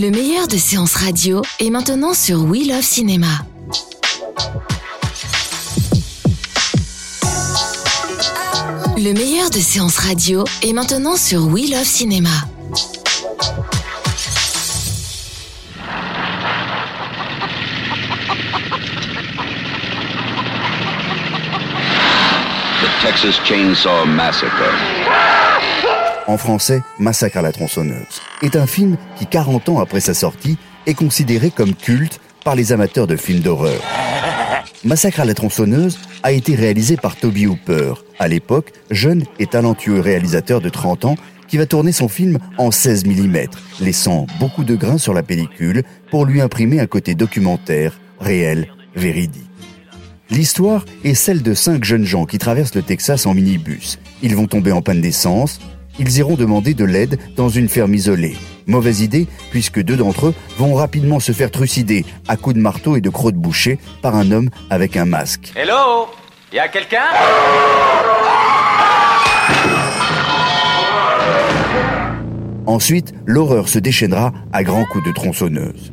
Le meilleur de séances radio est maintenant sur We Love Cinéma. Le meilleur de séances radio est maintenant sur We Love Cinéma. The Texas Chainsaw Massacre. En français, Massacre à la tronçonneuse est un film qui, 40 ans après sa sortie, est considéré comme culte par les amateurs de films d'horreur. Massacre à la tronçonneuse a été réalisé par Toby Hooper, à l'époque jeune et talentueux réalisateur de 30 ans qui va tourner son film en 16 mm, laissant beaucoup de grains sur la pellicule pour lui imprimer un côté documentaire, réel, véridique. L'histoire est celle de cinq jeunes gens qui traversent le Texas en minibus. Ils vont tomber en panne d'essence, ils iront demander de l'aide dans une ferme isolée. Mauvaise idée, puisque deux d'entre eux vont rapidement se faire trucider à coups de marteau et de crocs de boucher par un homme avec un masque. Hello? Y a quelqu'un? Ensuite, l'horreur se déchaînera à grands coups de tronçonneuse.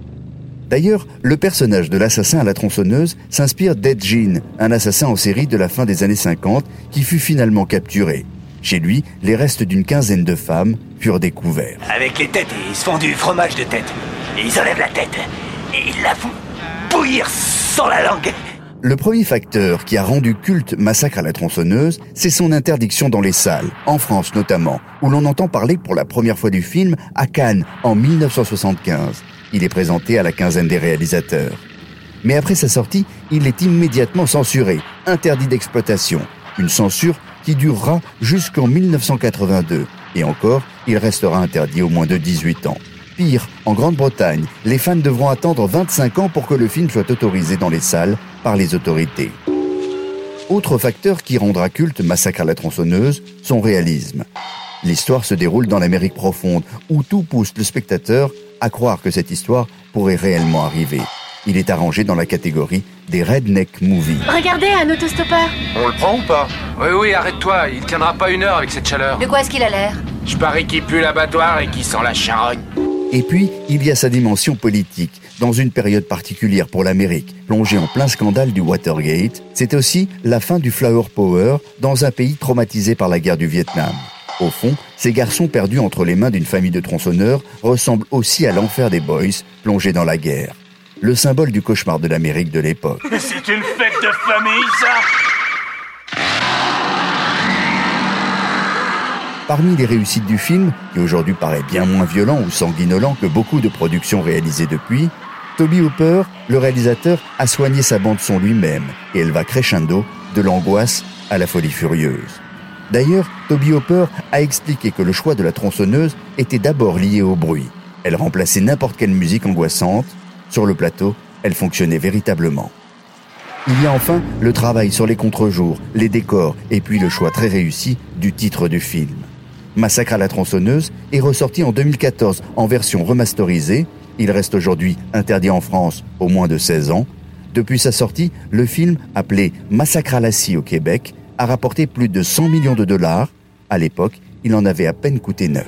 D'ailleurs, le personnage de l'assassin à la tronçonneuse s'inspire d'Ed Gein, un assassin en série de la fin des années 50 qui fut finalement capturé. Chez lui, les restes d'une quinzaine de femmes furent découverts. Avec les têtes, ils se font du fromage de tête. Ils enlèvent la tête. Et ils la font bouillir sans la langue. Le premier facteur qui a rendu culte Massacre à la tronçonneuse, c'est son interdiction dans les salles, en France notamment, où l'on entend parler pour la première fois du film à Cannes en 1975. Il est présenté à la quinzaine des réalisateurs. Mais après sa sortie, il est immédiatement censuré, interdit d'exploitation. Une censure qui durera jusqu'en 1982. Et encore, il restera interdit au moins de 18 ans. Pire, en Grande-Bretagne, les fans devront attendre 25 ans pour que le film soit autorisé dans les salles par les autorités. Autre facteur qui rendra culte Massacre à la tronçonneuse, son réalisme. L'histoire se déroule dans l'Amérique profonde, où tout pousse le spectateur à croire que cette histoire pourrait réellement arriver. Il est arrangé dans la catégorie des redneck movies. Regardez, un autostoppeur. On le prend ou pas? Oui, oui, arrête-toi, il tiendra pas une heure avec cette chaleur. De quoi est-ce qu'il a l'air? Je parie qu'il pue l'abattoir et qu'il sent la charogne. Et puis, il y a sa dimension politique. Dans une période particulière pour l'Amérique, plongée en plein scandale du Watergate, c'est aussi la fin du Flower Power dans un pays traumatisé par la guerre du Vietnam. Au fond, ces garçons perdus entre les mains d'une famille de tronçonneurs ressemblent aussi à l'enfer des boys plongés dans la guerre. Le symbole du cauchemar de l'Amérique de l'époque. C'est une fête de famille, ça Parmi les réussites du film, qui aujourd'hui paraît bien moins violent ou sanguinolent que beaucoup de productions réalisées depuis, Toby Hooper, le réalisateur, a soigné sa bande son lui-même et elle va crescendo de l'angoisse à la folie furieuse. D'ailleurs, Toby Hooper a expliqué que le choix de la tronçonneuse était d'abord lié au bruit. Elle remplaçait n'importe quelle musique angoissante. Sur le plateau, elle fonctionnait véritablement. Il y a enfin le travail sur les contre-jours, les décors et puis le choix très réussi du titre du film. Massacre à la tronçonneuse est ressorti en 2014 en version remasterisée. Il reste aujourd'hui interdit en France au moins de 16 ans. Depuis sa sortie, le film, appelé Massacre à la scie au Québec, a rapporté plus de 100 millions de dollars. À l'époque, il en avait à peine coûté neuf.